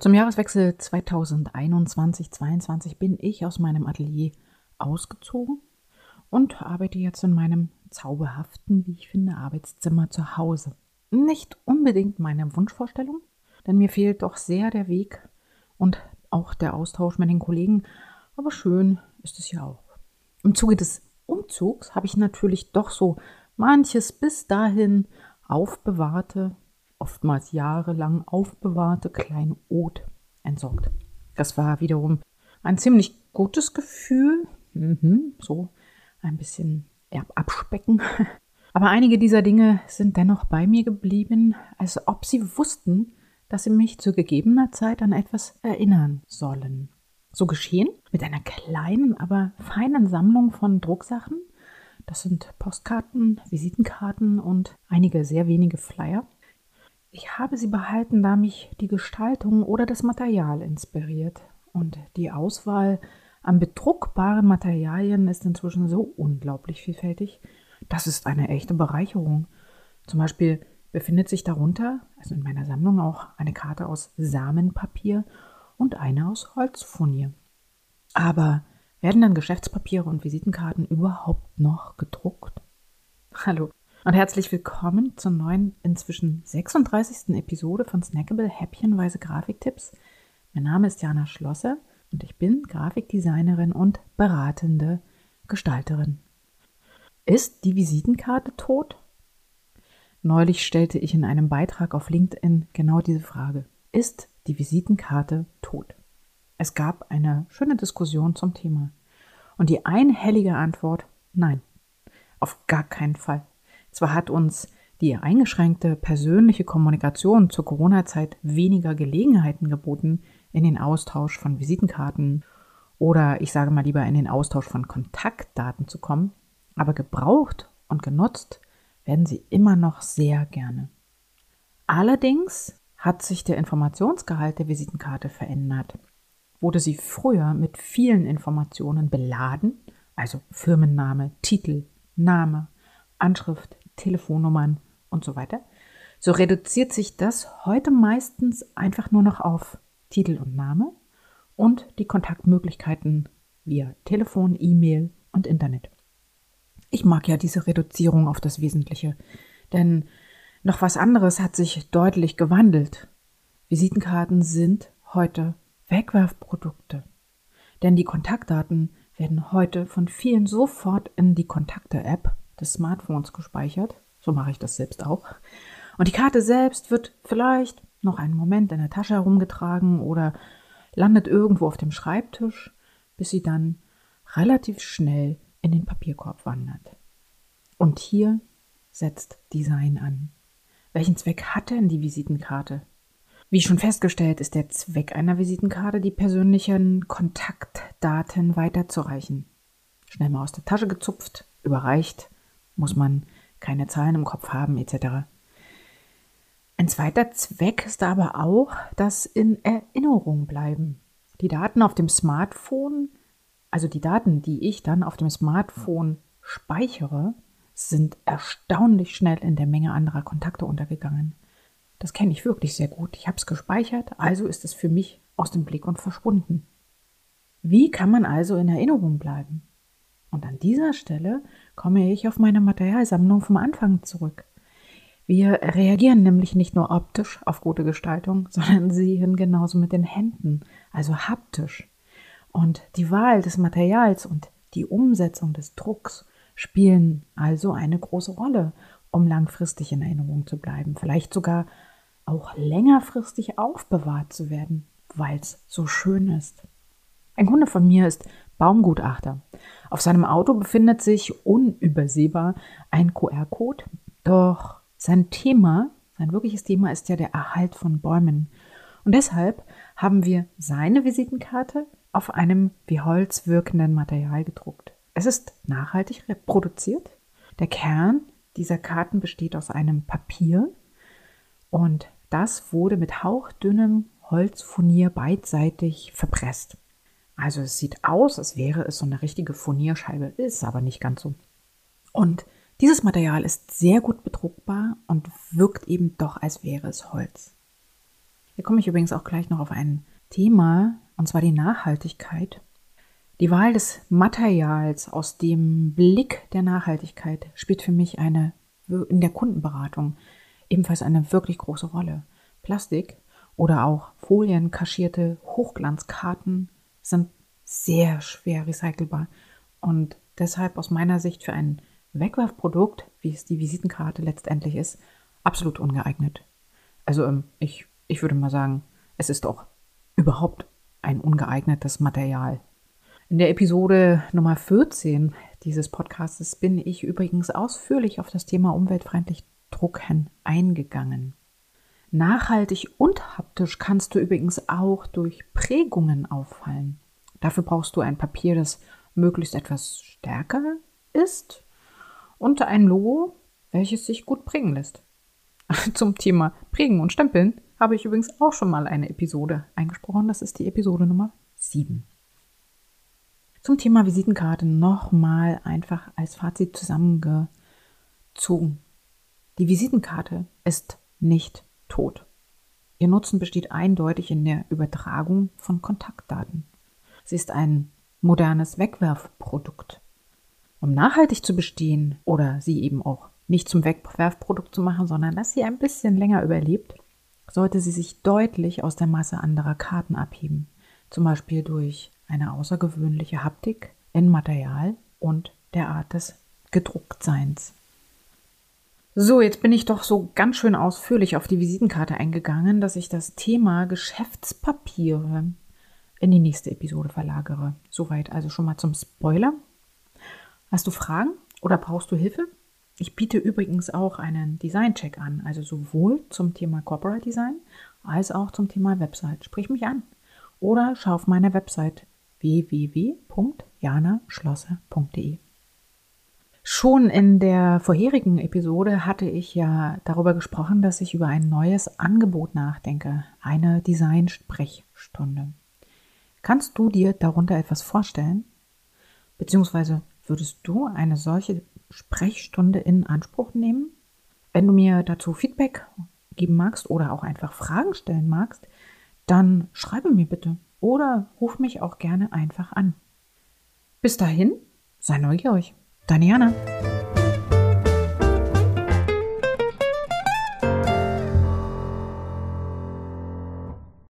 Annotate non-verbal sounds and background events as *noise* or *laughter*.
Zum Jahreswechsel 2021-22 bin ich aus meinem Atelier ausgezogen und arbeite jetzt in meinem zauberhaften, wie ich finde, Arbeitszimmer zu Hause. Nicht unbedingt meine Wunschvorstellung, denn mir fehlt doch sehr der Weg und auch der Austausch mit den Kollegen, aber schön ist es ja auch. Im Zuge des Umzugs habe ich natürlich doch so manches bis dahin aufbewahrte oftmals jahrelang aufbewahrte Kleinod entsorgt. Das war wiederum ein ziemlich gutes Gefühl, mhm, so ein bisschen abspecken. *laughs* Aber einige dieser Dinge sind dennoch bei mir geblieben, als ob sie wussten, dass sie mich zu gegebener Zeit an etwas erinnern sollen. So geschehen mit einer kleinen, aber feinen Sammlung von Drucksachen. Das sind Postkarten, Visitenkarten und einige sehr wenige Flyer. Ich habe sie behalten, da mich die Gestaltung oder das Material inspiriert. Und die Auswahl an bedruckbaren Materialien ist inzwischen so unglaublich vielfältig. Das ist eine echte Bereicherung. Zum Beispiel befindet sich darunter, also in meiner Sammlung, auch eine Karte aus Samenpapier und eine aus Holzfurnier. Aber werden dann Geschäftspapiere und Visitenkarten überhaupt noch gedruckt? Hallo, und herzlich willkommen zur neuen, inzwischen 36. Episode von Snackable Häppchenweise Grafiktipps. Mein Name ist Jana Schlosser und ich bin Grafikdesignerin und beratende Gestalterin. Ist die Visitenkarte tot? Neulich stellte ich in einem Beitrag auf LinkedIn genau diese Frage. Ist die Visitenkarte tot? Es gab eine schöne Diskussion zum Thema. Und die einhellige Antwort, nein, auf gar keinen Fall. Zwar hat uns die eingeschränkte persönliche Kommunikation zur Corona-Zeit weniger Gelegenheiten geboten in den Austausch von Visitenkarten oder ich sage mal lieber in den Austausch von Kontaktdaten zu kommen, aber gebraucht und genutzt werden sie immer noch sehr gerne. Allerdings hat sich der Informationsgehalt der Visitenkarte verändert. Wurde sie früher mit vielen Informationen beladen, also Firmenname, Titel, Name, Anschrift, Telefonnummern und so weiter, so reduziert sich das heute meistens einfach nur noch auf Titel und Name und die Kontaktmöglichkeiten via Telefon, E-Mail und Internet. Ich mag ja diese Reduzierung auf das Wesentliche, denn noch was anderes hat sich deutlich gewandelt. Visitenkarten sind heute Wegwerfprodukte, denn die Kontaktdaten werden heute von vielen sofort in die Kontakte-App des Smartphones gespeichert. So mache ich das selbst auch. Und die Karte selbst wird vielleicht noch einen Moment in der Tasche herumgetragen oder landet irgendwo auf dem Schreibtisch, bis sie dann relativ schnell in den Papierkorb wandert. Und hier setzt Design an. Welchen Zweck hat denn die Visitenkarte? Wie schon festgestellt, ist der Zweck einer Visitenkarte, die persönlichen Kontaktdaten weiterzureichen. Schnell mal aus der Tasche gezupft, überreicht muss man keine Zahlen im Kopf haben etc. Ein zweiter Zweck ist aber auch das in Erinnerung bleiben. Die Daten auf dem Smartphone, also die Daten, die ich dann auf dem Smartphone speichere, sind erstaunlich schnell in der Menge anderer Kontakte untergegangen. Das kenne ich wirklich sehr gut. Ich habe es gespeichert, also ist es für mich aus dem Blick und verschwunden. Wie kann man also in Erinnerung bleiben? Und an dieser Stelle komme ich auf meine Materialsammlung vom Anfang zurück. Wir reagieren nämlich nicht nur optisch auf gute Gestaltung, *laughs* sondern sehen genauso mit den Händen, also haptisch. Und die Wahl des Materials und die Umsetzung des Drucks spielen also eine große Rolle, um langfristig in Erinnerung zu bleiben, vielleicht sogar auch längerfristig aufbewahrt zu werden, weil es so schön ist. Ein Kunde von mir ist Baumgutachter. Auf seinem Auto befindet sich unübersehbar ein QR-Code, doch sein Thema, sein wirkliches Thema ist ja der Erhalt von Bäumen. Und deshalb haben wir seine Visitenkarte auf einem wie Holz wirkenden Material gedruckt. Es ist nachhaltig reproduziert. Der Kern dieser Karten besteht aus einem Papier und das wurde mit hauchdünnem Holzfurnier beidseitig verpresst. Also es sieht aus, als wäre es so eine richtige Furnierscheibe, ist aber nicht ganz so. Und dieses Material ist sehr gut bedruckbar und wirkt eben doch, als wäre es Holz. Hier komme ich übrigens auch gleich noch auf ein Thema, und zwar die Nachhaltigkeit. Die Wahl des Materials aus dem Blick der Nachhaltigkeit spielt für mich eine in der Kundenberatung ebenfalls eine wirklich große Rolle. Plastik oder auch folienkaschierte Hochglanzkarten sind sehr schwer recycelbar und deshalb aus meiner Sicht für ein Wegwerfprodukt, wie es die Visitenkarte letztendlich ist, absolut ungeeignet. Also ähm, ich, ich würde mal sagen, es ist doch überhaupt ein ungeeignetes Material. In der Episode Nummer 14 dieses Podcasts bin ich übrigens ausführlich auf das Thema umweltfreundlich Drucken eingegangen. Nachhaltig und haptisch kannst du übrigens auch durch Prägungen auffallen. Dafür brauchst du ein Papier, das möglichst etwas stärker ist und ein Logo, welches sich gut prägen lässt. *laughs* Zum Thema Prägen und Stempeln habe ich übrigens auch schon mal eine Episode eingesprochen. Das ist die Episode Nummer 7. Zum Thema Visitenkarte nochmal einfach als Fazit zusammengezogen. Die Visitenkarte ist nicht tot. Ihr Nutzen besteht eindeutig in der Übertragung von Kontaktdaten. Sie ist ein modernes Wegwerfprodukt. Um nachhaltig zu bestehen oder sie eben auch nicht zum Wegwerfprodukt zu machen, sondern dass sie ein bisschen länger überlebt, sollte sie sich deutlich aus der Masse anderer Karten abheben. Zum Beispiel durch eine außergewöhnliche Haptik in Material und der Art des Gedrucktseins. So, jetzt bin ich doch so ganz schön ausführlich auf die Visitenkarte eingegangen, dass ich das Thema Geschäftspapiere in die nächste Episode verlagere. Soweit also schon mal zum Spoiler. Hast du Fragen oder brauchst du Hilfe? Ich biete übrigens auch einen Design-Check an, also sowohl zum Thema Corporate Design als auch zum Thema Website. Sprich mich an oder schau auf meiner Website www.janaschlosser.de. Schon in der vorherigen Episode hatte ich ja darüber gesprochen, dass ich über ein neues Angebot nachdenke, eine Design-Sprechstunde. Kannst du dir darunter etwas vorstellen? Beziehungsweise würdest du eine solche Sprechstunde in Anspruch nehmen? Wenn du mir dazu Feedback geben magst oder auch einfach Fragen stellen magst, dann schreibe mir bitte oder ruf mich auch gerne einfach an. Bis dahin, sei neugierig. Deine Jana.